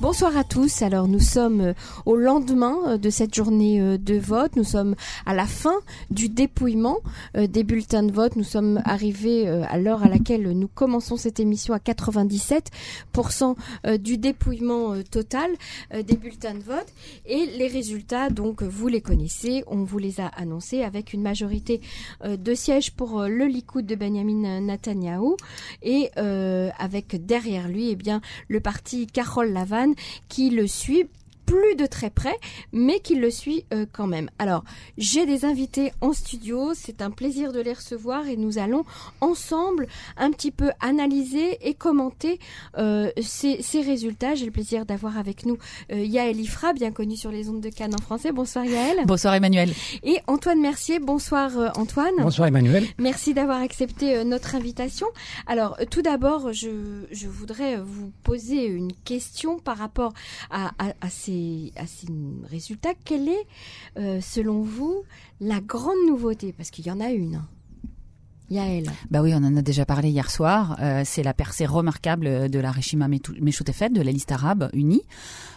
Bonsoir à tous. Alors nous sommes euh, au lendemain euh, de cette journée euh, de vote. Nous sommes à la fin du dépouillement des bulletins de vote. Nous sommes arrivés à l'heure à laquelle nous commençons cette émission à 97% du dépouillement total des bulletins de vote. Et les résultats, donc vous les connaissez, on vous les a annoncés avec une majorité de sièges pour le Likoud de Benjamin Netanyahu et avec derrière lui eh bien, le parti Carole Lavan qui le suit plus de très près, mais qui le suit euh, quand même. Alors, j'ai des invités en studio, c'est un plaisir de les recevoir et nous allons ensemble un petit peu analyser et commenter euh, ces, résultats. J'ai le plaisir d'avoir avec nous euh, Yaël Ifra, bien connue sur les ondes de Cannes en français. Bonsoir Yaël. Bonsoir Emmanuel. Et Antoine Mercier. Bonsoir Antoine. Bonsoir Emmanuel. Merci d'avoir accepté notre invitation. Alors, tout d'abord, je, voudrais vous poser une question par rapport à ces à ces résultats, quelle est, euh, selon vous, la grande nouveauté? Parce qu'il y en a une. Yael. Bah oui, on en a déjà parlé hier soir. Euh, c'est la percée remarquable de la Reshima Meshutefet, de la liste arabe unie.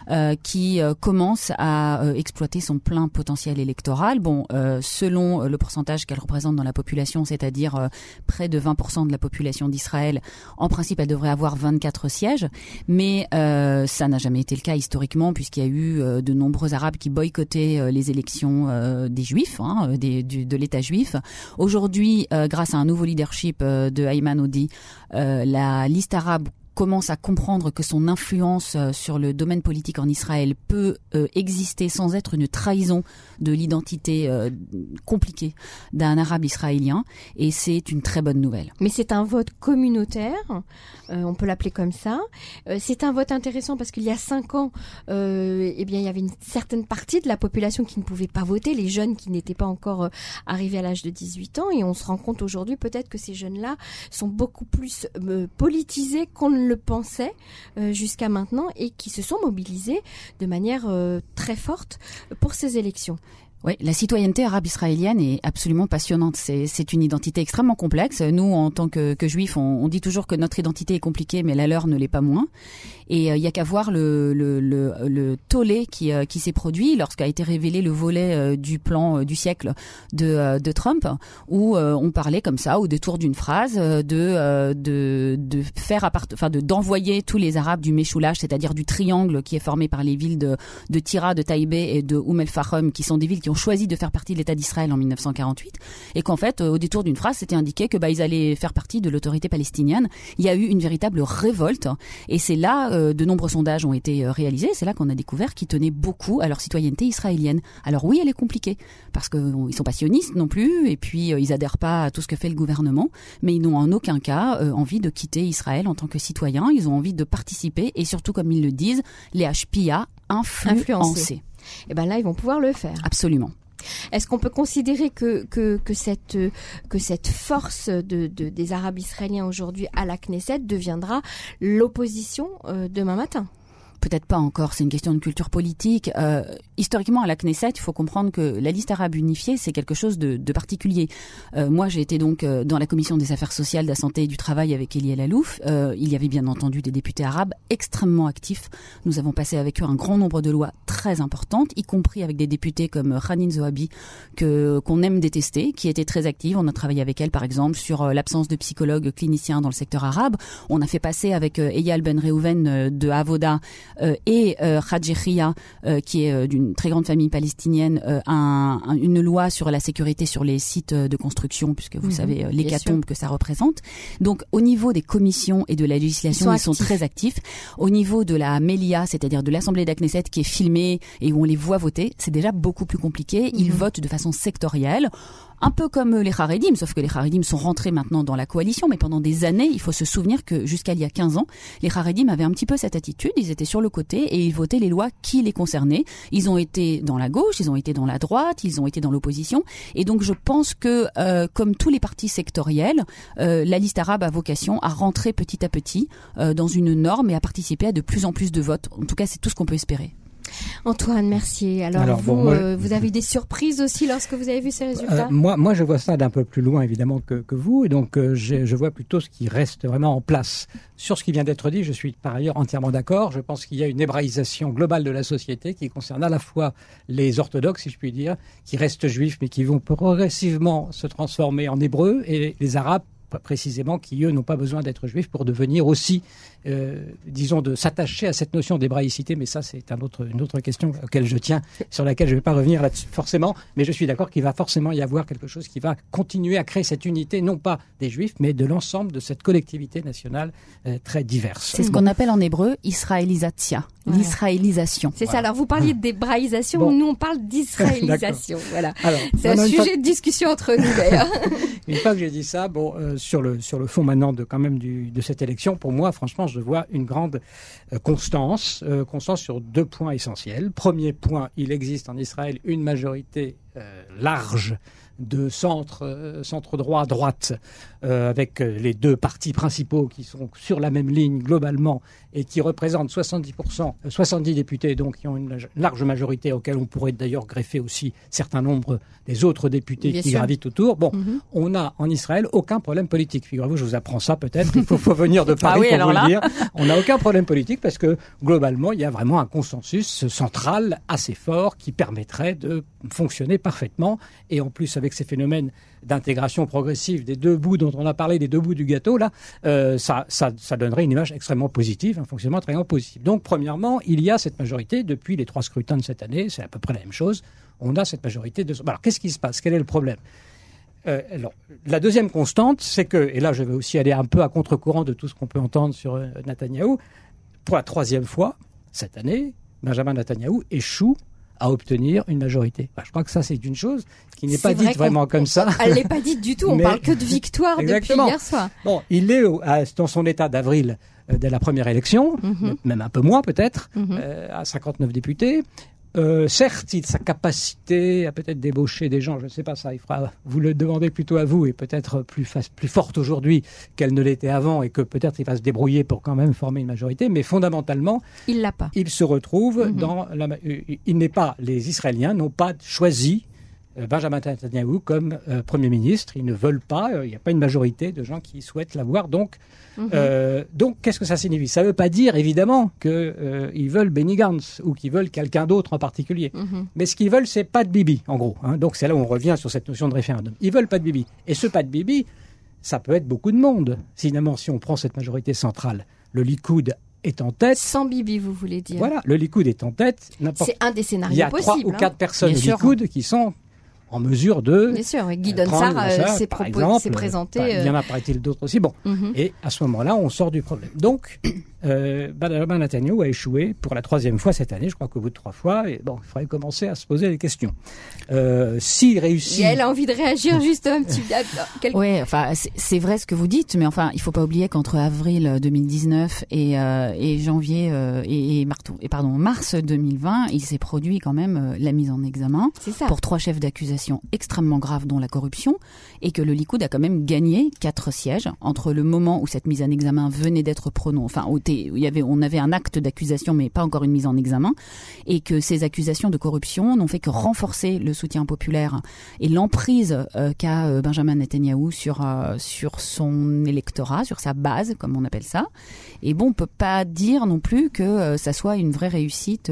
Euh, qui euh, commence à euh, exploiter son plein potentiel électoral. Bon, selon le pourcentage qu'elle représente dans la population, c'est-à-dire près de 20% de la population d'Israël, en principe, elle devrait avoir 24 sièges, mais ça n'a jamais été le cas historiquement, puisqu'il y a eu de nombreux Arabes qui boycottaient les élections des Juifs, hein, des, de l'État juif. Aujourd'hui, grâce à un nouveau leadership de Ayman Odi, la liste arabe commence à comprendre que son influence euh, sur le domaine politique en Israël peut euh, exister sans être une trahison de l'identité euh, compliquée d'un arabe israélien et c'est une très bonne nouvelle. Mais c'est un vote communautaire, on peut l'appeler comme ça. c'est un vote intéressant parce qu'il y a cinq ans, eh bien il y avait une certaine partie de la population qui ne pouvait pas voter, les jeunes qui n'étaient pas encore arrivés à l'âge de 18 ans et on se rend compte aujourd'hui peut-être que ces jeunes-là sont beaucoup plus politisés qu'on ne le pensaient euh, jusqu'à maintenant et qui se sont mobilisés de manière euh, très forte pour ces élections. Oui, la citoyenneté arabe israélienne est absolument passionnante. C'est une identité extrêmement complexe. Nous, en tant que juifs, on, dit toujours que notre identité est compliquée, mais la leur ne l'est pas moins. Et il euh, y a qu'à voir le, le, le, le tollé qui, euh, qui s'est produit lorsqu'a été révélé le volet euh, du plan du siècle de, de Trump, où on parlait comme ça, au détour d'une phrase, de, de, de faire enfin de d'envoyer tous les Arabes du Meshoulash, c'est-à-dire du triangle qui est formé par les villes de, de Tira, de Taïbé et de Oum el Fahim, qui sont des villes qui ont choisi de faire partie de l'État d'Israël en 1948, et qu'en fait, au détour d'une phrase, c'était indiqué que bah, ils allaient faire partie de l'autorité palestinienne. Il y a eu une véritable révolte, et c'est là euh, de nombreux sondages ont été euh, réalisés. C'est là qu'on a découvert qu'ils tenaient beaucoup à leur citoyenneté israélienne. Alors oui, elle est compliquée parce qu'ils sont pas sionistes non plus, et puis euh, ils adhèrent pas à tout ce que fait le gouvernement, mais ils n'ont en aucun cas envie de quitter Israël en tant que citoyens. Ils ont envie de participer et surtout, comme ils le disent, les HPA influencer. Et eh ben là, ils vont pouvoir le faire. Absolument. Est-ce qu'on peut considérer que, que, cette, que cette force de, de, des Arabes israéliens aujourd'hui à la Knesset deviendra l'opposition euh, demain matin? Peut-être pas encore, c'est une question de culture politique. Euh, historiquement, à la Knesset, il faut comprendre que la liste arabe unifiée, c'est quelque chose de, de particulier. Euh, moi, j'ai été donc euh, dans la commission des affaires sociales, de la santé et du travail avec Eliel Alouf. Euh, il y avait bien entendu des députés arabes extrêmement actifs. Nous avons passé avec eux un grand nombre de lois très importantes, y compris avec des députés comme Khanin Zohabi, que qu'on aime détester, qui était très active. On a travaillé avec elle, par exemple, sur euh, l'absence de psychologues cliniciens dans le secteur arabe. On a fait passer avec Eyal Ben Reuven de Avoda euh, et euh, euh, qui est d'une très grande famille palestinienne, un, une loi sur la sécurité sur les sites de construction, puisque vous mhm, savez l'hécatombe que ça représente. Donc au niveau des commissions et de la législation, ils sont, très actifs. Au niveau de la Melia, c'est-à-dire de l'Assemblée d'Aknesset qui est filmée et où on les voit voter, c'est déjà beaucoup plus compliqué. Ils mhm. votent de façon sectorielle un peu comme les Haredim, sauf que les Haredim sont rentrés maintenant dans la coalition, mais pendant des années, il faut se souvenir que jusqu'à il y a 15 ans, les Haredim avaient un petit peu cette attitude, ils étaient sur le côté et ils votaient les lois qui les concernaient. Ils ont été dans la gauche, ils ont été dans la droite, ils ont été dans l'opposition, et donc je pense que, euh, comme tous les partis sectoriels, euh, la liste arabe a vocation à rentrer petit à petit euh, dans une norme et à participer à de plus en plus de votes. En tout cas, c'est tout ce qu'on peut espérer. Antoine Mercier, alors, vous, vous avez eu des surprises aussi lorsque vous avez vu ces résultats moi, moi, je vois ça d'un peu plus loin, évidemment, que, que vous. Et donc, je, je vois plutôt ce qui reste vraiment en place. Sur ce qui vient d'être dit, je suis par ailleurs entièrement d'accord. Je pense qu'il y a une hébraïsation globale de la société qui concerne à la fois les orthodoxes, si je puis dire, qui restent juifs mais qui vont progressivement se transformer en hébreux, et les arabes précisément qui, eux, n'ont pas besoin d'être juifs pour devenir aussi, euh, disons, de s'attacher à cette notion d'hébraïcité. Mais ça, c'est un autre, une autre question auquel je tiens, sur laquelle je ne vais pas revenir là-dessus forcément. Mais je suis d'accord qu'il va forcément y avoir quelque chose qui va continuer à créer cette unité, non pas des juifs, mais de l'ensemble de cette collectivité nationale euh, très diverse. C'est ce qu'on appelle en hébreu israélisatia, l'israélisation. C'est ça. Alors, vous parliez d'hébraïsation, nous, on parle d'israélisation. voilà. C'est un sujet de discussion entre nous, d'ailleurs. une fois que j'ai dit ça, bon, euh, sur le sur le fond maintenant de quand même du, de cette élection, pour moi, franchement, je vois une grande euh, constance, euh, constance sur deux points essentiels. Premier point, il existe en Israël une majorité large de centre, centre droit, droite, avec les deux partis principaux qui sont sur la même ligne globalement et qui représentent 70%, 70 députés, donc qui ont une large majorité, auquel on pourrait d'ailleurs greffer aussi certains nombres des autres députés qui gravitent autour. Bon, mhm. on n'a en Israël aucun problème politique. Figurez-vous, je vous apprends ça peut-être. Il faut, faut, venir de Paris ah pour vous le dire. On n'a aucun problème politique parce que globalement, il y a vraiment un consensus central assez fort qui permettrait de fonctionner parfaitement. Et en plus, avec ces phénomènes d'intégration progressive des deux bouts dont on a parlé, des deux bouts du gâteau, là, euh, ça, ça, ça, donnerait une image extrêmement positive, un fonctionnement très positif. Donc, premièrement, il y a cette majorité depuis les trois scrutins de cette année, c'est à peu près la même chose. On a cette majorité de. Alors, qu'est-ce qui se passe? Quel est le problème? Euh, alors, la deuxième constante, c'est que, et là je vais aussi aller un peu à contre-courant de tout ce qu'on peut entendre sur euh, pour la troisième fois cette année, Benjamin Netanyahou échoue à obtenir une majorité. je crois que ça, c'est une chose qui n'est pas dite vraiment comme ça. Elle n'est pas dite du tout. On parle que de victoire depuis hier soir. Bon, il est dans son état d'avril euh, de la première élection, mhm. même un peu moins peut-être, mhm. euh, à 59 députés. Euh, certes, il, sa capacité à peut-être débaucher des gens, je ne sais pas ça, il fera, vous le demandez plutôt à vous, et peut-être plus, plus forte aujourd'hui qu'elle ne l'était avant, et que peut-être il va se débrouiller pour quand même former une majorité, mais fondamentalement, il l'a pas. Il se retrouve mhm. dans la, euh, il n'est pas, les Israéliens n'ont pas choisi Benjamin Netanyahu comme Premier ministre. Ils ne veulent pas, il n'y a pas une majorité de gens qui souhaitent l'avoir. Donc, Mhm. Euh, donc, qu'est-ce que ça signifie? Ça ne veut pas dire, évidemment, qu'ils euh, veulent Benny Gantz ou qu'ils veulent quelqu'un d'autre en particulier. Mhm. Mais ce qu'ils veulent, c'est pas de Bibi, en gros. Hein. Donc, c'est là où on revient sur cette notion de référendum. Ils veulent pas de Bibi. Et ce pas de Bibi, ça peut être beaucoup de monde. Finalement, si on prend cette majorité centrale, le Likoud est en tête. Sans Bibi, vous voulez dire? Voilà, le Likoud est en tête. C'est un des scénarios possibles. Il y a trois ou quatre hein. personnes au Likoud qui sont en mesure de. Bien sûr, Guy Donsard euh, s'est présenté. il y en a, paraît-il, d'autres aussi. Bon. Mhm. Et à ce moment-là, on sort du problème. Donc, euh, Benjamin Netanyahu a échoué pour la troisième fois cette année. Je crois qu'au bout de trois fois, et bon, il faudrait commencer à se poser des questions. Euh, S'il réussit. Et elle a envie de réagir juste un petit peu. Oui, enfin, c'est vrai ce que vous dites, mais enfin, il faut pas oublier qu'entre avril 2019 et, euh, et janvier euh, et, et, et, pardon, mars 2020, il s'est produit quand même euh, la mise en examen pour trois chefs d'accusation extrêmement graves, dont la corruption, et que le Likoud a quand même gagné quatre sièges entre le moment où cette mise en examen venait d'être prononcée, enfin, au on avait un acte d'accusation, mais pas encore une mise en examen, et que ces accusations de corruption n'ont fait que renforcer le soutien populaire et l'emprise euh, qu'a euh, Benjamin Netanyahu sur euh, sur son électorat, sur sa base, comme on appelle ça. Et bon, on peut pas dire non plus que ça soit une vraie réussite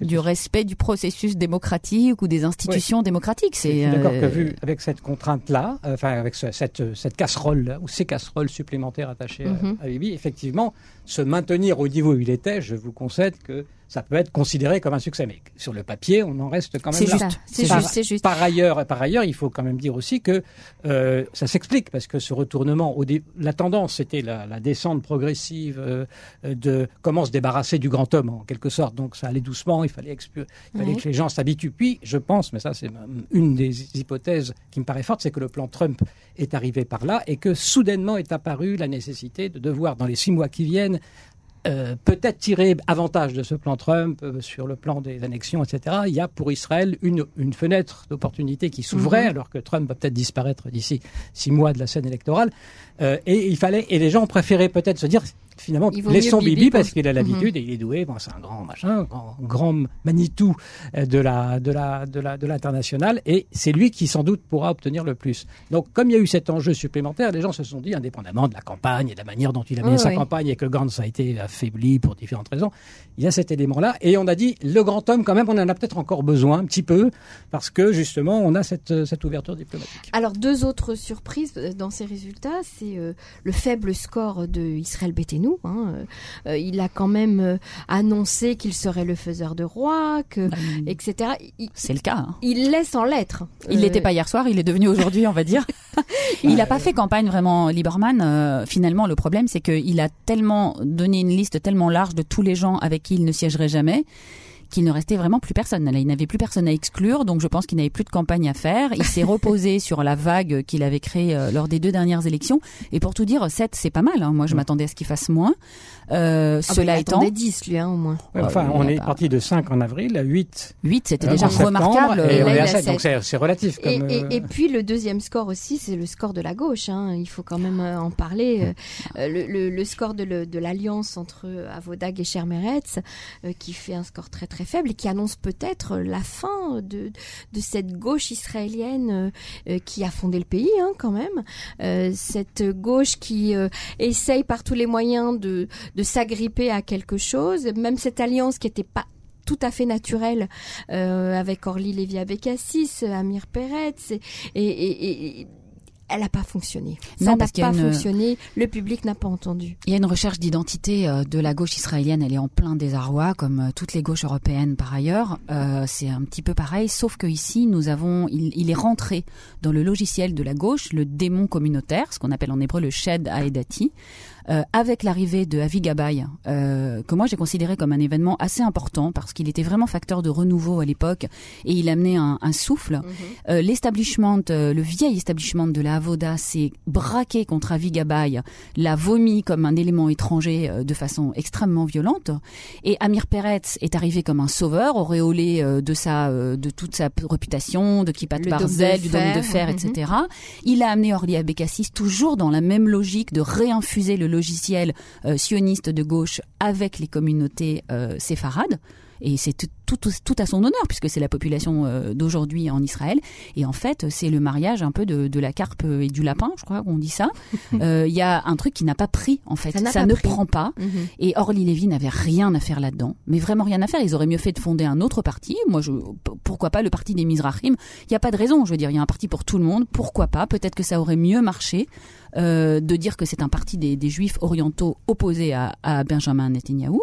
du respect du processus démocratique ou des institutions démocratiques. C'est d'accord que vu avec cette contrainte-là, enfin avec cette, cette casserole ou ces casseroles supplémentaires attachées à, mhm. à Bibi, effectivement, se maintenir au niveau où il était, je vous concède que ça peut être considéré comme un succès. Mais sur le papier, on en reste quand même c'est Juste, c'est juste, c'est juste. Par ailleurs, par ailleurs, il faut quand même dire aussi que euh, ça s'explique parce que ce retournement, au la tendance, c'était la, la, descente progressive euh, de comment se débarrasser du grand homme en quelque sorte. Donc ça allait doucement, il fallait, il fallait que les gens s'habituent. Puis, je pense, mais ça c'est une des hypothèses qui me paraît forte, c'est que le plan Trump est arrivé par là et que soudainement est apparue la nécessité de devoir, dans les six mois qui viennent, euh, peut-être tirer avantage de ce plan Trump euh, sur le plan des annexions, etc. Il y a pour Israël une, une fenêtre d'opportunité qui s'ouvrait, mhm. alors que Trump va peut-être disparaître d'ici six mois de la scène électorale. Euh, et il fallait, et les gens préféraient peut-être se dire, finalement, laissons Bibi, parce qu'il a l'habitude et il est doué. Bon, c'est un grand machin, grand, grand Manitou de la de la de la de l'international, et c'est lui qui sans doute pourra obtenir le plus. Donc, comme il y a eu cet enjeu supplémentaire, les gens se sont dit, indépendamment de la campagne et de la manière dont il a mené sa campagne et que Gantz a été affaibli pour différentes raisons, il y a cet élément-là, et on a dit, le grand homme, quand même, on en a peut-être encore besoin un petit peu parce que justement, on a cette cette ouverture diplomatique. Alors, deux autres surprises dans ces résultats, c'est euh, le faible score de Israël Bétenou. Hein. Euh, il a quand même euh, annoncé qu'il serait le faiseur de roi, que, bah, etc. C'est le cas. Hein. Il laisse en lettres. Il l'était pas hier soir, il est devenu aujourd'hui, on va dire. il n'a pas fait campagne vraiment, Lieberman. finalement, le problème, c'est qu'il a tellement donné une liste tellement large de tous les gens avec qui il ne siégerait jamais qu'il ne restait vraiment plus personne. il n'avait plus personne à exclure, donc je pense qu'il n'avait plus de campagne à faire. Il s'est reposé sur la vague qu'il avait créée euh, lors des deux dernières élections. Et pour tout dire, 7, c'est pas mal. Hein. Moi, je m'attendais à ce qu'il fasse moins. Euh, ah bah, cela étant. 10, lui, hein, au moins. enfin, on est parti de 5 en avril à 8. 8, c'était euh, déjà remarquable. Et on est à 7, donc c'est relatif. Comme, et, et, et, puis, le deuxième score aussi, c'est le score de la gauche. Hein. Il faut quand même en parler. le, le, le, score de l'alliance entre Avodag et Chermeretz, qui fait un score très très faible et qui annonce peut-être la fin de, de cette gauche israélienne euh, euh, qui a fondé le pays hein, quand même. Euh, cette gauche qui essaye par tous les moyens de, de s'agripper à quelque chose, même cette alliance qui n'était pas tout à fait naturelle avec Orly Lévy Abécassis, Amir Peretz et, et, et elle n'a pas fonctionné. Ça n'a pas fonctionné. Le public n'a pas entendu. Il y a une recherche d'identité euh, de la gauche israélienne. Elle est en plein désarroi, comme euh, toutes les gauches européennes par ailleurs. Euh, c'est un petit peu pareil, sauf que ici, nous avons, il, est rentré dans le logiciel de la gauche le démon communautaire, ce qu'on appelle en hébreu le shed aedati. Euh, avec l'arrivée de Avi Gabay, euh, que moi j'ai considéré comme un événement assez important parce qu'il était vraiment facteur de renouveau à l'époque et il amenait un, un souffle. Euh, L'establishment, euh, le vieil establishment de la Avoda s'est braqué contre Avi Gabay, l'a vomi comme un élément étranger de façon extrêmement violente. Et Amir Peretz est arrivé comme un sauveur, auréolé de sa, de toute sa réputation, de Kippat Barzel, du dôme de fer, etc. Mhm. Il a amené Orly Abécassis toujours dans la même logique de réinfuser le logiciel euh, sioniste de gauche avec les communautés euh, séfarades. Et c'est tout, tout, à son honneur, puisque c'est la population euh, d'aujourd'hui en Israël. Et en fait, c'est le mariage un peu de, la carpe et du lapin, je crois qu'on dit ça. Il y a un truc qui n'a pas pris, en fait. Ça, ne prend pas. Mhm. Et Orly Lévy n'avait rien à faire là-dedans. Mais vraiment rien à faire. Ils auraient mieux fait de fonder un autre parti. Moi, je, pourquoi pas le parti des Mizrahim? Il n'y a pas de raison. Je veux dire, il y a un parti pour tout le monde. Pourquoi pas? Peut-être que ça aurait mieux marché. Euh, de dire que c'est un parti des, juifs orientaux opposés à, Benjamin Netanyahu.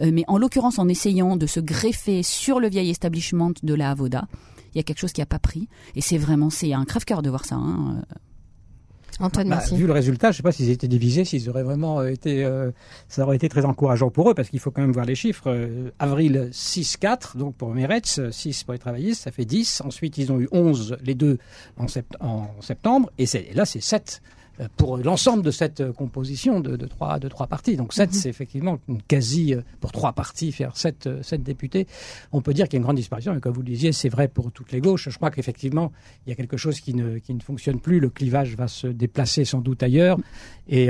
Euh, mais en l'occurrence, en essayant de se greffer sur le vieil establishment de la Avoda, il y a quelque chose qui n'a pas pris. Et c'est vraiment, c'est un crève-cœur de voir ça. Hein. Antoine bah, Vu le résultat, je ne sais pas s'ils étaient divisés, s'ils auraient vraiment été, euh, ça aurait été très encourageant pour eux, parce qu'il faut quand même voir les chiffres. avril 6-4, donc pour Meretz, 6 pour les travaillistes, ça fait 10. Ensuite, ils ont eu 11, les deux, en, en septembre, et, et là, c'est 7 euh, pour l'ensemble de cette euh, composition de, de, trois, de trois partis. Donc sept, mhm. c'est effectivement une quasi, euh, pour trois partis, faire sept, sept députés. On peut dire qu'il y a une grande disparition, et comme vous le disiez, c'est vrai pour toutes les gauches. Je crois qu'effectivement, il y a quelque chose qui ne, qui ne fonctionne plus. Le clivage va se déplacer sans doute ailleurs. Et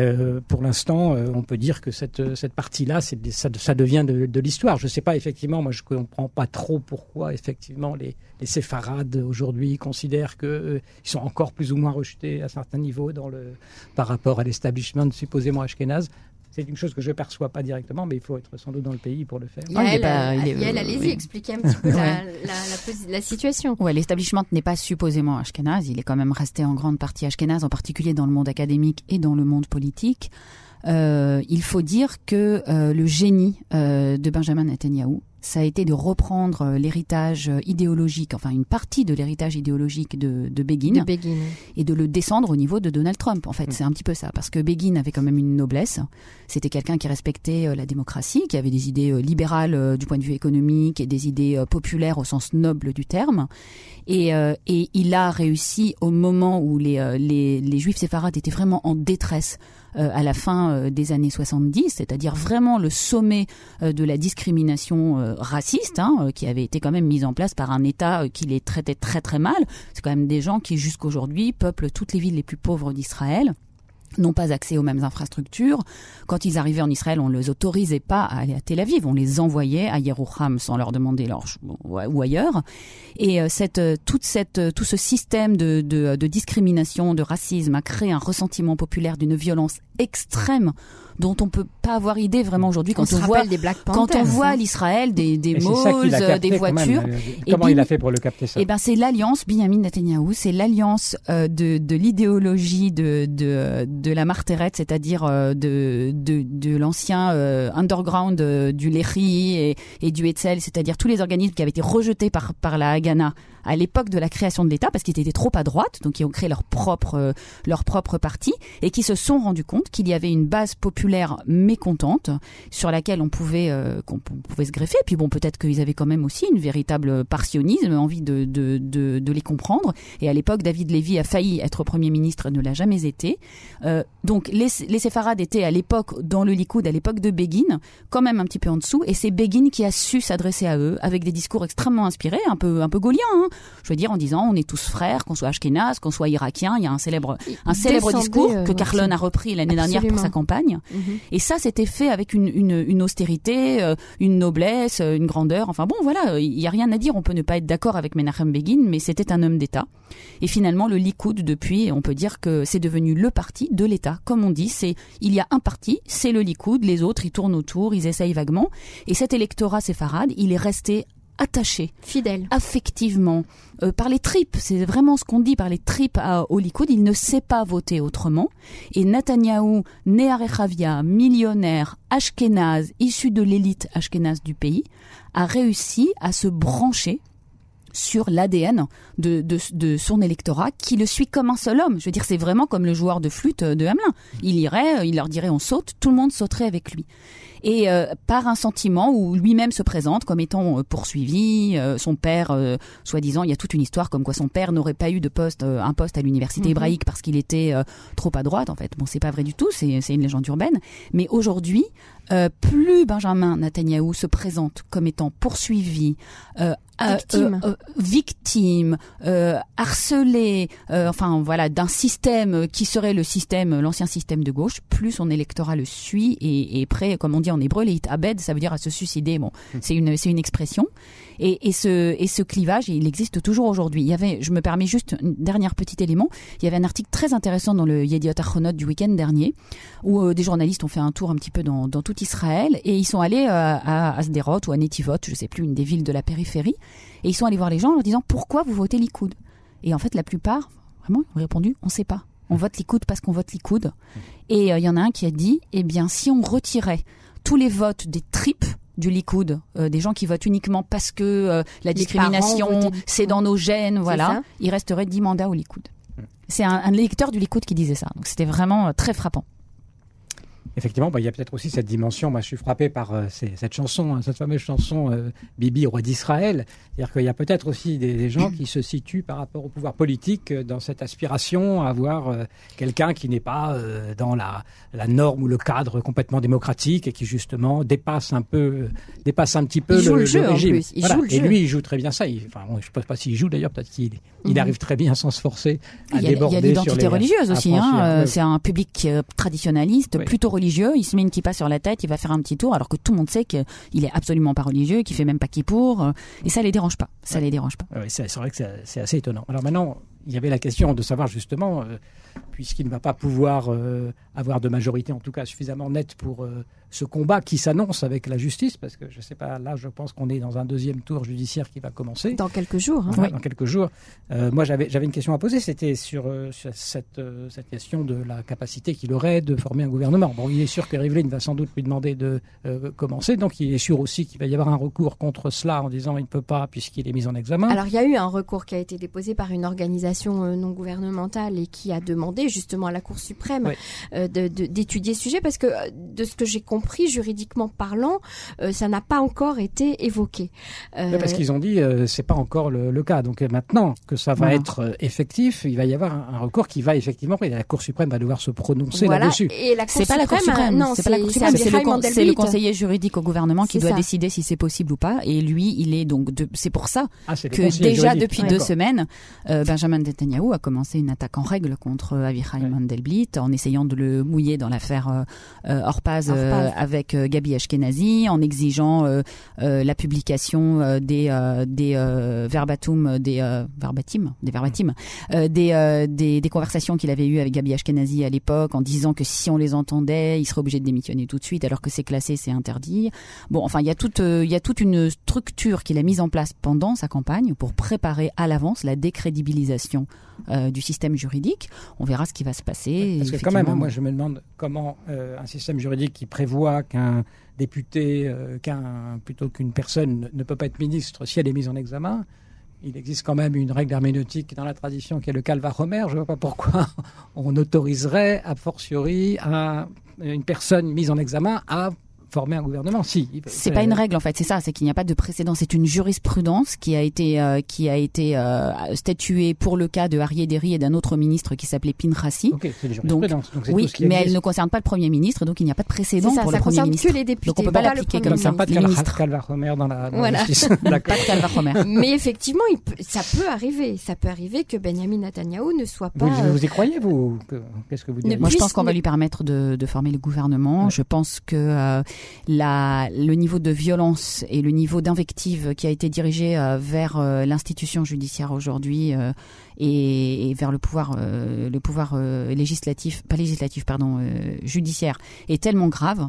pour l'instant, on peut dire que cette, cette partie-là, ça, ça devient de, de l'histoire. Je ne sais pas, effectivement, moi je ne comprends pas trop pourquoi, effectivement, les, les séfarades aujourd'hui considèrent qu'ils sont encore plus ou moins rejetés à certains niveaux dans le, par rapport à l'establishment supposément ashkénaze. C'est une chose que je ne perçois pas directement, mais il faut être sans doute dans le pays pour le faire. Yael, allez-y, expliquez un petit peu la, la, situation. Ouais, l'establishment n'est pas supposément ashkénaze, il est quand même resté en grande partie ashkénaze, en particulier dans le monde académique et dans le monde politique. Euh, il faut dire que euh, le génie euh, de Benjamin Netanyahu, ça a été de reprendre euh, l'héritage euh, idéologique, enfin une partie de l'héritage idéologique de, de, Begin, et de le descendre au niveau de Donald Trump. En fait, mm. c'est un petit peu ça, parce que Begin avait quand même une noblesse. C'était quelqu'un qui respectait euh, la démocratie, qui avait des idées libérales du point de vue économique et des idées populaires au sens noble du terme. Et, et il a réussi au moment où les, les, les juifs séfarades étaient vraiment en détresse à la fin des années 70, c'est-à-dire vraiment le sommet de la discrimination euh, raciste, hein, euh, qui avait été quand même mise en place par un État euh, qui les traitait très très mal. C'est quand même des gens qui jusqu'aujourd'hui peuplent toutes les villes les plus pauvres d'Israël. N'ont pas accès aux mêmes infrastructures. Quand ils arrivaient en Israël, on ne les autorisait pas à aller à Tel Aviv, on les envoyait à Yerucham sans leur demander leur ou ailleurs. Et euh, euh, toute cette, euh, tout ce système de discrimination, de racisme a créé un ressentiment populaire d'une violence extrême dont on peut pas avoir idée vraiment aujourd'hui quand on, on voit des Black quand on voit l'Israël des des malls, des voitures. Comment il a fait pour le capter ça Eh ben c'est l'alliance Benjamin Netanyahu, c'est l'alliance euh, de de l'idéologie de de de la Marteret, c'est-à-dire euh, de de de l'ancien euh, underground du Lehi et, et du Hetzel, c'est-à-dire tous les organismes qui avaient été rejetés par par la Haganah à l'époque de la création de l'État parce qu'ils étaient trop à droite, donc ils ont créé leur propre euh, leur propre parti et qui se sont rendus compte qu'il y avait une base populaire mécontente sur laquelle on pouvait euh, qu'on pouvait se greffer. Puis bon, peut-être qu'ils avaient quand même aussi une véritable parsionisme, envie de de, de, de les comprendre. Et à l'époque, David Lévy a failli être premier ministre, et ne l'a jamais été. Euh, donc les les séfarades étaient à l'époque dans le Likoud, à l'époque de Begin, quand même un petit peu en dessous. Et c'est Begin qui a su s'adresser à eux avec des discours extrêmement inspirés, un peu un peu gauliens. Hein je veux dire en disant on est tous frères, qu'on soit ashkénaz, qu'on soit irakien. Il y a un célèbre, un célèbre discours euh, que Carlon a repris l'année dernière pour sa campagne. Mhm. Et ça, c'était fait avec une, une, une austérité, euh, une noblesse, euh, une grandeur. Enfin bon, voilà, il y a rien à dire. On peut ne pas être d'accord avec Menachem Begin, mais c'était un homme d'État. Et finalement, le Likoud, depuis, on peut dire que c'est devenu le parti de l'État. Comme on dit, c'est il y a un parti, c'est le Likoud. Les autres, ils tournent autour, ils essayent vaguement. Et cet électorat séfarade, il est resté attaché, fidèle, affectivement, euh, par les tripes. C'est vraiment ce qu'on dit par les tripes à, au Il ne sait pas voter autrement. Et Netanyahou, né à Rechavia, millionnaire, ashkénaze, issu de l'élite ashkénaze du pays, a réussi à se brancher sur l'ADN de, de, de, son électorat qui le suit comme un seul homme. Je veux dire, c'est vraiment comme le joueur de flûte de Hamelin. Il irait, il leur dirait on saute, tout le monde sauterait avec lui et euh, par un sentiment où lui-même se présente comme étant euh, poursuivi, euh, son père, soi-disant, il y a toute une histoire comme quoi son père n'aurait pas eu de poste, un poste à l'université mhm. hébraïque parce qu'il était trop à droite. En fait, bon, c'est pas vrai du tout, c'est une légende urbaine. Mais aujourd'hui, plus Benjamin Netanyahu se présente comme étant poursuivi, victime, victime harcelé, enfin voilà, d'un système qui serait le système, l'ancien système de gauche, plus son électorat le suit et est prêt, comme on dit en hébreu, les abed, ça veut dire à se suicider. Bon, hmm. c'est une, c'est une expression. Et, ce, et ce clivage, il existe toujours aujourd'hui. Il y avait, je me permets juste un dernier petit élément. Il y avait un article très intéressant dans le Yediot Achronot du week-end dernier, où euh, des journalistes ont fait un tour un petit peu dans, tout Israël et ils sont allés euh, à Asderot ou à Netivot, je sais plus, une des villes de la périphérie, et ils sont allés voir les gens en leur disant pourquoi vous votez Likoud? Et en fait, la plupart, vraiment, ont répondu on sait pas. On vote Likoud parce qu'on vote Likoud. Et euh, il y en a un qui a dit, eh bien, si on retirait tous les votes des tripes du Likoud, euh, des gens qui votent uniquement parce que euh, la discrimination, c'est dans nos gènes, voilà, il resterait 10 mandats au Likoud. Hmm. C'est un, un, lecteur du Likoud qui disait ça. Donc c'était vraiment euh, très frappant. Effectivement, bah, il y a peut-être aussi cette dimension. Moi, je suis frappé par euh, cette chanson, hein, cette fameuse chanson euh, Bibi, roi d'Israël. C'est-à-dire qu'il y a peut-être aussi des, gens qui se situent par rapport au pouvoir politique euh, dans cette aspiration à avoir quelqu'un qui n'est pas dans la, la, norme ou le cadre complètement démocratique et qui justement dépasse un peu, dépasse un petit peu il le, le, jeu, régime. En plus. Il joue le et lui, il joue très bien ça. Il, enfin, je ne sais pas s'il joue d'ailleurs. Peut-être qu'il il mhm. arrive très bien sans se forcer à déborder Il y a l'identité religieuse aussi. Hein, C'est un public traditionnaliste, plutôt religieux il se met une kippa sur la tête, il va faire un petit tour, alors que tout le monde sait qu'il est absolument pas religieux, qu'il fait même pas kippour, euh, et ça les dérange pas. Ça les dérange pas. Oui, c'est vrai que c'est assez étonnant. Alors maintenant, il y avait la question de savoir justement, euh, puisqu'il ne va pas pouvoir euh, avoir de majorité, en tout cas suffisamment nette pour ce combat qui s'annonce avec la justice, parce que je ne sais pas, là je pense qu'on est dans un deuxième tour judiciaire qui va commencer. Dans quelques jours. Hein. Dans quelques jours. Euh, moi j'avais une question à poser, c'était sur, euh, cette, euh, cette question de la capacité qu'il aurait de former un gouvernement. Bon, il est sûr que Rivlin va sans doute lui demander de commencer, donc il est sûr aussi qu'il va y avoir un recours contre cela en disant il ne peut pas puisqu'il est mis en examen. Alors il y a eu un recours qui a été déposé par une organisation non gouvernementale et qui a demandé justement à la Cour suprême d'étudier ce sujet parce que de ce que j'ai compris, compris, juridiquement parlant, euh, ça n'a pas encore été évoqué. Euh... parce qu'ils ont dit euh, c'est pas encore le, le, cas. Donc euh, maintenant que ça va être effectif, il va y avoir un, un, recours qui va effectivement, et la Cour suprême va devoir se prononcer voilà. là-dessus. Et la c'est pas la Cour suprême, non, c'est pas la Cour suprême, c'est le, le, conseiller juridique au gouvernement qui doit ça. décider si c'est possible ou pas. Et lui, il est donc, c'est pour ça ah, que déjà juridique. depuis deux semaines, Benjamin Netanyahu a commencé une attaque en règle contre Avichai Mandelblit en essayant de le mouiller dans l'affaire Orpaz, avec Gabi Ashkenazi, en exigeant la publication des des verbatim des verbatim des verbatim des, des, des conversations qu'il avait eues avec Gabi Ashkenazi à l'époque en disant que si on les entendait, il serait obligé de démissionner tout de suite alors que c'est classé, c'est interdit. Bon, enfin, il y a toute il y a toute une structure qu'il a mise en place pendant sa campagne pour préparer à l'avance la décrédibilisation euh, du système juridique. On verra ce qui va se passer. Parce que quand même, moi je me demande comment euh, un système juridique qui prévoit qu'un député, euh, qu'un plutôt qu'une personne ne peut pas être ministre si elle est mise en examen. Il existe quand même une règle herméneutique dans la tradition qui est le calva homer. Je ne vois pas pourquoi on autoriserait a fortiori à une personne mise en examen à former un gouvernement. Si. C'est pas une règle en fait, c'est ça, c'est qu'il n'y a pas de précédent. C'est une jurisprudence qui a été euh, qui a été euh, statuée pour le cas de Harry Derry et d'un autre ministre qui s'appait Pinchassi. Ok, c'est jurisprudence. Donc, oui, mais elle ne concerne pas le premier ministre, donc il n'y a pas de précédent pour le premier ministre. Que les députés, donc on peut pas l'appliquer comme ça. Pas de calvar dans la. Dans voilà. pas de calvar mais effectivement, il peut, ça peut arriver. Ça peut arriver que Benjamin Netanyahu ne soit pas. Vous, vous y croyez vous? Qu'est-ce que vous dites? Moi, je pense qu'on va lui permettre de, de former le gouvernement. Je pense que euh, le niveau de violence et le niveau d'invective qui a été dirigé euh, vers euh, l'institution judiciaire aujourd'hui euh, et, vers le pouvoir, législatif, pas législatif, pardon, judiciaire, est tellement grave.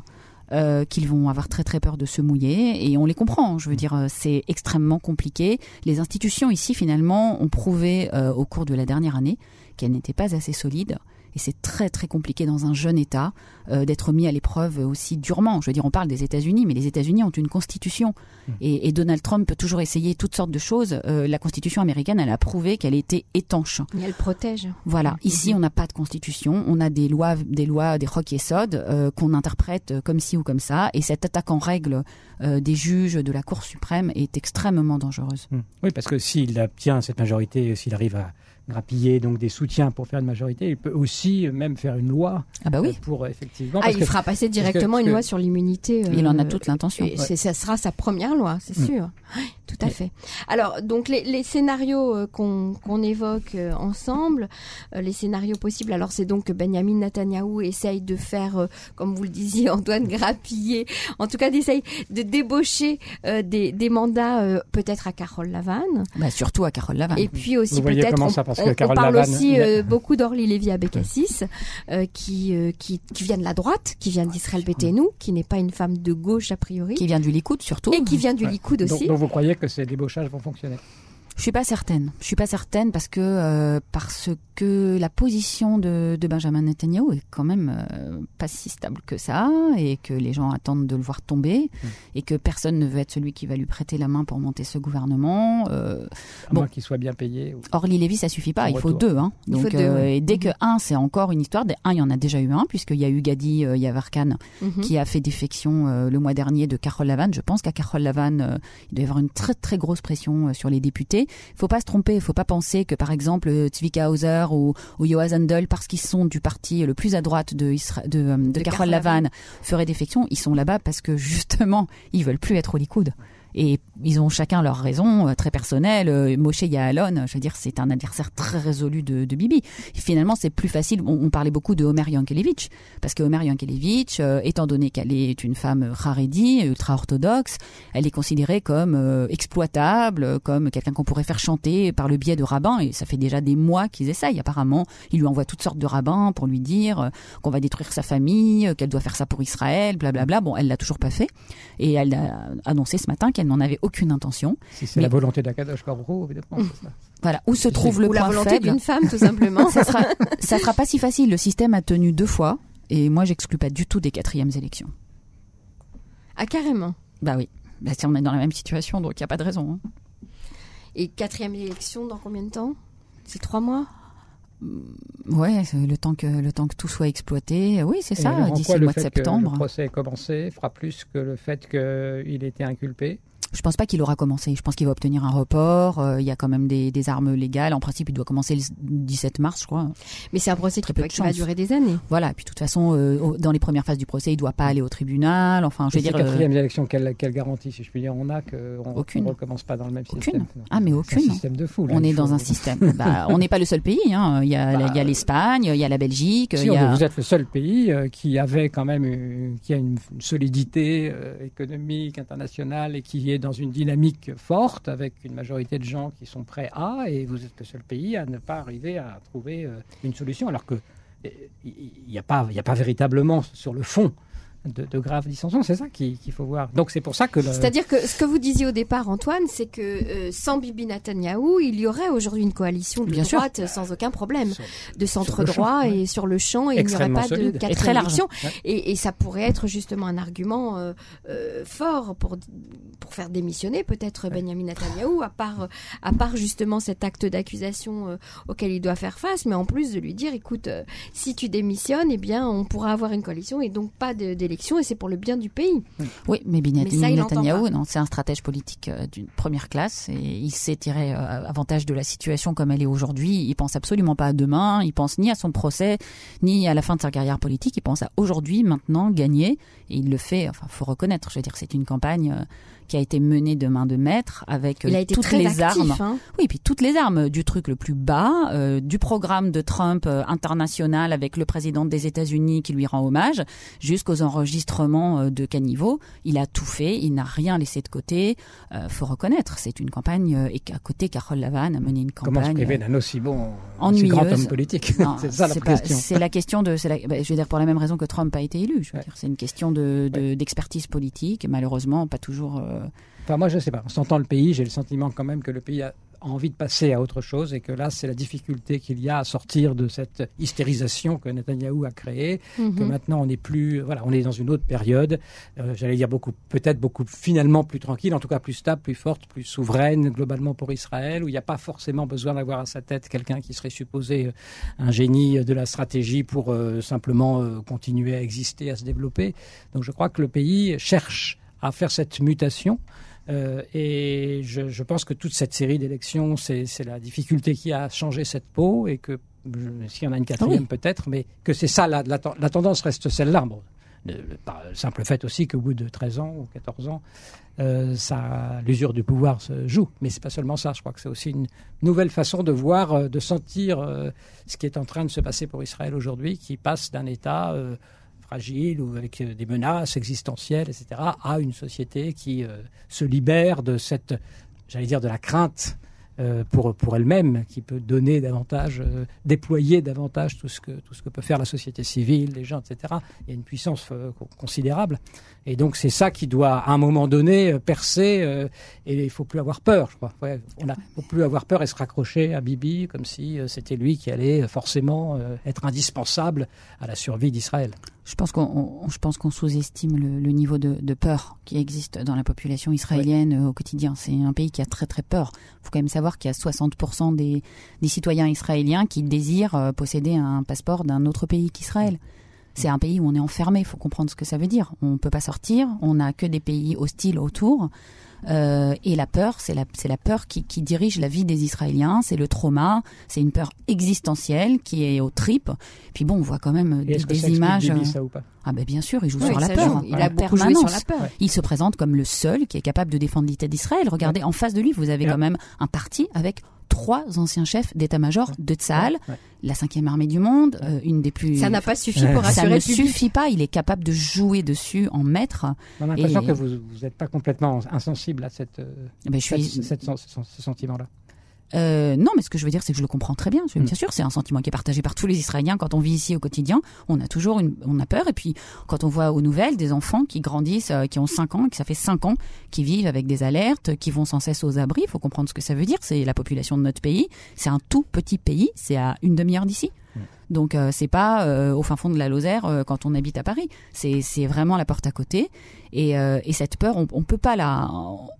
qu'ils vont avoir très très peur de se mouiller et on les comprend. Je veux dire, c'est extrêmement compliqué. Les institutions ici finalement ont prouvé au cours de la dernière année qu'elles n'étaient pas assez solides et c'est très très compliqué dans un jeune État euh, d'être mis à l'épreuve aussi durement. Je veux dire, on parle des États-Unis, mais les États-Unis ont une constitution mmh. et, et, Donald Trump peut toujours essayer toutes sortes de choses. Euh, la constitution américaine, elle a prouvé qu'elle était étanche. Et elle protège. Voilà. Mmh. Ici, on n'a pas de constitution, on a des lois, des lois, des rocs et sods euh, qu'on interprète comme ci ou comme ça, et cette attaque en règle euh, des juges de la Cour suprême est extrêmement dangereuse. Mmh. Oui, parce que s'il obtient cette majorité, s'il arrive à grappiller donc des soutiens pour faire une majorité. Il peut aussi même faire une loi ah bah oui. Euh, pour effectivement. Ah, il fera passer directement une loi sur l'immunité. il en a euh, toute l'intention. Ouais. Ça sera sa première loi, c'est mm. sûr. tout à fait. Alors donc les, les scénarios euh, qu'on évoque ensemble, les scénarios possibles. Alors c'est donc que Benjamin Netanyahu essaye de faire, comme vous le disiez, Antoine grappiller, en tout cas d'essayer de débaucher des, des mandats peut-être à Carole Lavanne. Bah, surtout à Carole Lavanne. Et puis aussi peut-être on, parle aussi euh, beaucoup d'Orly Lévy Abécassis, euh, qui, euh, qui, qui vient de la droite, qui vient d'Israël Béthénou, qui n'est pas une femme de gauche a priori. Qui vient du Likoud surtout. Et qui vient du Likoud aussi. Donc, vous croyez que ces débauchages vont fonctionner? Je suis pas certaine. Je suis pas certaine parce que euh, parce que la position de, de Benjamin Netanyahu est quand même euh, pas si stable que ça et que les gens attendent de le voir tomber mmh. et que personne ne veut être celui qui va lui prêter la main pour monter ce gouvernement. Euh, à bon, qu'il soit bien payé. Ou... Orly Lévy, ça suffit pas. Il faut deux. Hein. Donc, deux, euh, et dès mmh. que un, c'est encore une histoire. Un, il y en a déjà eu un puisqu'il y a eu Gadi euh, Yavarkan mmh. qui a fait défection euh, le mois dernier de Carole Lavanne. Je pense qu'à Carole Lavanne, il doit y avoir une très très grosse pression sur les députés. Il faut pas se tromper, il faut pas penser que par exemple Tzvika Hauser ou, ou Yoaz Handel, parce qu'ils sont du parti le plus à droite de, Isra de, euh, de, de Carole Lavanne, feraient défection. Ils sont là-bas parce que justement, ils veulent plus être au Likoud. Et ils ont chacun leurs raisons euh, très personnelles. Euh, Moshe Yaalon, je veux dire, c'est un adversaire très résolu de, Bibi. Finalement, c'est plus facile. On, parlait beaucoup de Omer Yankelevitch, parce que Omer Yankelevitch, euh, étant donné qu'elle est une femme haredi, ultra-orthodoxe, elle est considérée comme exploitable, comme quelqu'un qu'on pourrait faire chanter par le biais de rabbins. Et ça fait déjà des mois qu'ils essayent. Apparemment, ils lui envoient toutes sortes de rabbins pour lui dire qu'on va détruire sa famille, qu'elle doit faire ça pour Israël, blablabla. Bla, bla. Bon, elle l'a toujours pas fait. Et elle a annoncé ce matin qu'elle n'en avait aucune intention. Si c'est mais... la volonté d'Akadosh Baruch évidemment. Voilà, où se trouve le Ou point la volonté faible d'une femme, tout simplement. ça sera, ça sera pas si facile. Le système a tenu deux fois, et moi, j'exclus pas du tout des quatrièmes élections. Ah, carrément. Bah oui. Bah, si on est dans la même situation, donc il n'y a pas de raison. Hein. Et quatrième élection dans combien de temps? C'est trois mois? Ouais, le temps que le temps que tout soit exploité, oui, c'est ça, d'ici le mois de septembre. le procès est commencé fera plus que le fait qu'il ait été inculpé? Je pense pas qu'il aura commencé. Je pense qu'il va obtenir un report. Euh, il y a quand même des, des, armes légales. En principe, il doit commencer le 17 mars, je crois. Mais c'est un procès qui, peut, qui va durer des années. Voilà. Et puis, de toute façon, euh, dans les premières phases du procès, il doit pas aller au tribunal. Enfin, je veux dire. quatrième élection, quelle, quelle, garantie, si je puis dire, on a qu'on ne recommence pas dans le même aucune. Ah, mais aucune. Un système de fou. on est dans un système. bah, on n'est pas le seul pays. Hein. Il y a, bah, l'Espagne, il y a la Belgique. Si, il y a... vous êtes le seul pays qui avait quand même une, qui a une, solidité économique internationale et qui est dans une dynamique forte avec une majorité de gens qui sont prêts à, et vous êtes le seul pays à ne pas arriver à trouver euh, une solution, alors que il n'y a, a pas véritablement sur le fond de, de graves dissensions. C'est ça qu'il faut voir. Donc c'est pour ça que. C'est-à-dire que ce que vous disiez au départ, Antoine, c'est que euh, sans Bibi Netanyahou, il y aurait aujourd'hui une coalition de droite sans aucun problème, de centre droit et sur le champ, et il n'y aurait pas de quatrième élection. Et, et, ça pourrait être justement un argument euh, euh, fort pour pour faire démissionner peut-être Benjamin Netanyahou, à part à part justement cet acte d'accusation euh, auquel il doit faire face, mais en plus de lui dire, écoute, euh, si tu démissionnes, eh bien, on pourra avoir une coalition et donc pas et c'est pour le bien du pays. Oui, mais Benjamin Netanyahu, non, c'est un stratège politique euh, d'une première classe et il s'est tiré euh, avantage de la situation comme elle est aujourd'hui. Il pense absolument pas à demain, il pense ni à son procès, ni à la fin de sa carrière politique. Il pense à aujourd'hui, maintenant, gagner et il le fait. Enfin, faut reconnaître. Je veux dire, c'est une campagne euh, qui a été mené de main de maître avec euh, toutes les armes. Hein. Oui, puis toutes les armes du truc le plus bas, euh, du programme de Trump euh, international avec le président des États-Unis qui lui rend hommage, jusqu'aux enregistrements de caniveau. Il a tout fait, il n'a rien laissé de côté. faut reconnaître, c'est une campagne et qu'à côté, Carole Lavanne a mené une campagne. Comment se priver d'un aussi bon, aussi grand homme politique? C'est ça la question. C'est la question de, la, bah, je veux dire pour la même raison que Trump a été élu. Je veux dire, c'est une question de d'expertise politique, malheureusement pas toujours Enfin, moi, je ne sais pas. En sentant le pays, j'ai le sentiment quand même que le pays a envie de passer à autre chose et que là, c'est la difficulté qu'il y a à sortir de cette hystérisation que Netanyahou a créée, que mhm. maintenant on n'est plus, voilà, on est dans une autre période, euh, j'allais dire beaucoup, peut-être beaucoup finalement plus tranquille, en tout cas plus stable, plus forte, plus souveraine globalement pour Israël, où il n'y a pas forcément besoin d'avoir à sa tête quelqu'un qui serait supposé euh, un génie de la stratégie pour euh, simplement continuer à exister, à se développer. Donc je crois que le pays cherche à faire cette mutation. Euh, et je, je, pense que toute cette série d'élections, c'est la difficulté qui a changé cette peau et que s'il y en a une quatrième peut-être, mais que c'est ça, la, la, tendance reste celle-là. Bon, le simple fait aussi qu'au bout de 13 ans ou 14 ans, euh, l'usure du pouvoir se joue. Mais c'est pas seulement ça. Je crois que c'est aussi une nouvelle façon de voir, euh, de sentir euh, ce qui est en train de se passer pour Israël aujourd'hui, qui passe d'un État euh, fragile ou avec euh, des menaces existentielles, etc., à une société qui euh, se libère de cette, j'allais dire, de la crainte euh, pour, pour elle-même, qui peut donner davantage, déployer davantage tout ce, que, tout ce que peut faire la société civile, les gens, etc. Il y a une puissance considérable. Et donc c'est ça qui doit, à un moment donné, percer. et il faut plus avoir peur, je crois. Ouais, on a, faut plus avoir peur et se raccrocher à Bibi comme si c'était lui qui allait forcément être indispensable à la survie d'Israël. Je pense qu'on, sous-estime le, niveau de, de, peur qui existe dans la population israélienne euh, au quotidien. C'est un pays qui a très très peur. Il faut quand même savoir qu'il y a 60% des, des, citoyens israéliens qui désirent euh, posséder un passeport d'un autre pays qu'Israël. C'est un pays où on est enfermé. Il faut comprendre ce que ça veut dire. On ne peut pas sortir. On n'a que des pays hostiles autour. Euh, et la peur, c'est la, c'est la peur qui, qui, dirige la vie des Israéliens, c'est le trauma, c'est une peur existentielle qui est aux tripes. Puis bon, on voit quand même des, des images. Ça ou pas? Ah ben bien sûr, il joue sur la peur. il a beaucoup joué sur la peur. Il se présente comme le seul qui est capable de défendre l'unité d'Israël. Regardez, en face de lui, vous avez quand même un parti avec trois anciens chefs d'état-major de Tsahal, la cinquième armée du monde, euh, une des plus. Ça n'a pas suffi pour assurer. Ça ne suffit pas. Il est capable de jouer dessus en maître. On a l'impression que vous n'êtes pas complètement insensible à cette, ben, je suis... cette, ce sentiment-là. Euh, non, mais ce que je veux dire, c'est que je le comprends très bien. Bien mm. sûr, c'est un sentiment qui est partagé par tous les Israéliens. Quand on vit ici au quotidien, on a toujours une, on a peur. Et puis, quand on voit aux nouvelles des enfants qui grandissent, euh, qui ont 5 ans, et que ça fait 5 ans, qui vivent avec des alertes, qui vont sans cesse aux abris, il faut comprendre ce que ça veut dire. C'est la population de notre pays. C'est un tout petit pays. C'est à une demi-heure d'ici. Donc euh, c'est pas euh, au fin fond de la Lozère euh, quand on habite à Paris. C'est vraiment la porte à côté. Et, et cette peur, on, on peut pas la.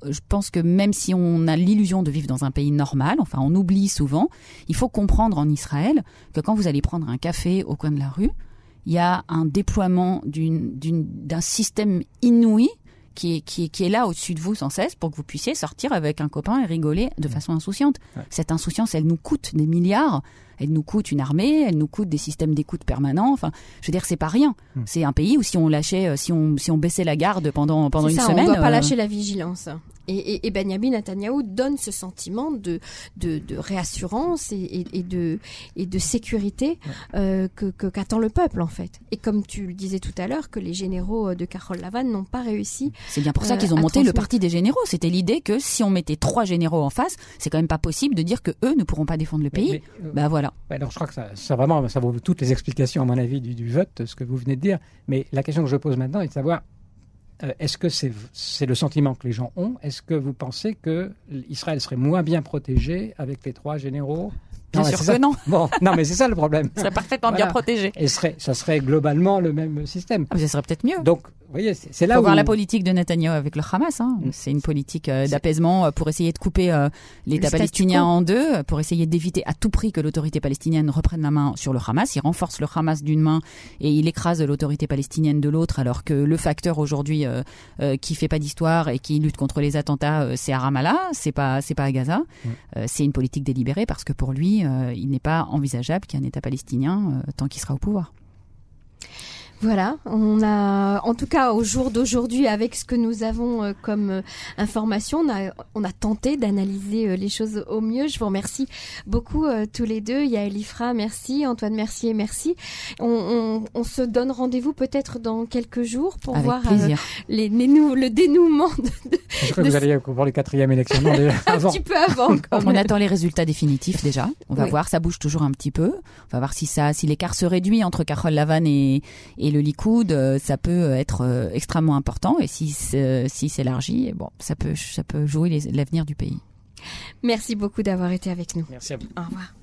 Je pense que même si on a l'illusion de vivre dans un pays normal, enfin on oublie souvent, il faut comprendre en Israël que quand vous allez prendre un café au coin de la rue, il y a un déploiement d'un système inouï qui est, qui, est, qui est là au-dessus de vous sans cesse pour que vous puissiez sortir avec un copain et rigoler de façon insouciante. Ouais. Cette insouciance, elle nous coûte des milliards. Elle nous coûte une armée, elle nous coûte des systèmes d'écoute permanents. Enfin, je veux dire, c'est pas rien. Hmm. C'est un pays où si on lâchait, euh, si on, si on baissait la garde pendant pendant une ça, semaine, on ne doit pas euh, lâcher la vigilance. Et, et, et Benjamin Netanyahu donne ce sentiment de, de, de réassurance et, et, et de, et de sécurité euh, que que- qu'attend le peuple en fait. Et comme tu le disais tout à l'heure, que les généraux euh, de Carole Lavanne n'ont pas réussi. C'est bien pour ça euh, qu'ils ont monté le parti des généraux. C'était l'idée que si on mettait trois généraux en face, c'est quand même pas possible de dire que eux ne pourront pas défendre le pays. Mais- mais, euh, Bah voilà. Ouais, alors je crois que ça, ça vraiment, ça vaut toutes les explications à mon avis du, du vote, ce que vous venez de dire. Mais la question que je pose maintenant est de savoir est-ce que c'est le sentiment que les gens ont? Est-ce que vous pensez que Israël serait moins bien protégé avec les trois généraux? Bien Non, sûr que ça. non. Bon, non, mais c'est ça le problème. Il serait parfaitement Voilà. bien protégé. Et serait, ça serait globalement le même système. Ah, mais ça serait peut-être mieux. Donc, voyez, c'est là faut où voir la politique de Netanyahu avec le Hamas. Hein. Mm. C'est une politique euh, d'apaisement euh, pour essayer de couper euh, l'État palestinien en deux, pour essayer d'éviter à tout prix que l'autorité palestinienne reprenne la main sur le Hamas. Il renforce le Hamas d'une main et il écrase l'autorité palestinienne de l'autre, alors que le facteur aujourd'hui euh, euh, qui fait pas d'histoire et qui lutte contre les attentats, euh, c'est à Ramallah, c'est pas c'est pas à Gaza. Mm. C'est une politique délibérée parce que pour lui, il n'est pas envisageable qu'il y ait un État palestinien tant qu'il sera au pouvoir. Voilà, on a, en tout cas au jour d'aujourd'hui, avec ce que nous avons euh, comme euh, information, on a, on a tenté d'analyser euh, les choses au mieux. Je vous remercie beaucoup euh, tous les deux. Yael Ifra, merci. Antoine Mercier, merci. On, on, on se donne rendez-vous peut-être dans quelques jours pour Avec voir euh, les, les nou- le dénouement de, Je crois que de- vous allez pour les quatrièmes élections. Non, déjà, un avant. petit peu avant. quand On attend les résultats définitifs déjà. On va Oui. voir, ça bouge toujours un petit peu. On va voir si ça, si l'écart se réduit entre Carole Lavanne et, et le Likoud, euh, ça peut être euh, extrêmement important. Et si c'est- si s'élargit, bon, ça peut ça peut jouer l'avenir du pays. Merci beaucoup d'avoir été avec nous. Merci à vous. Au revoir.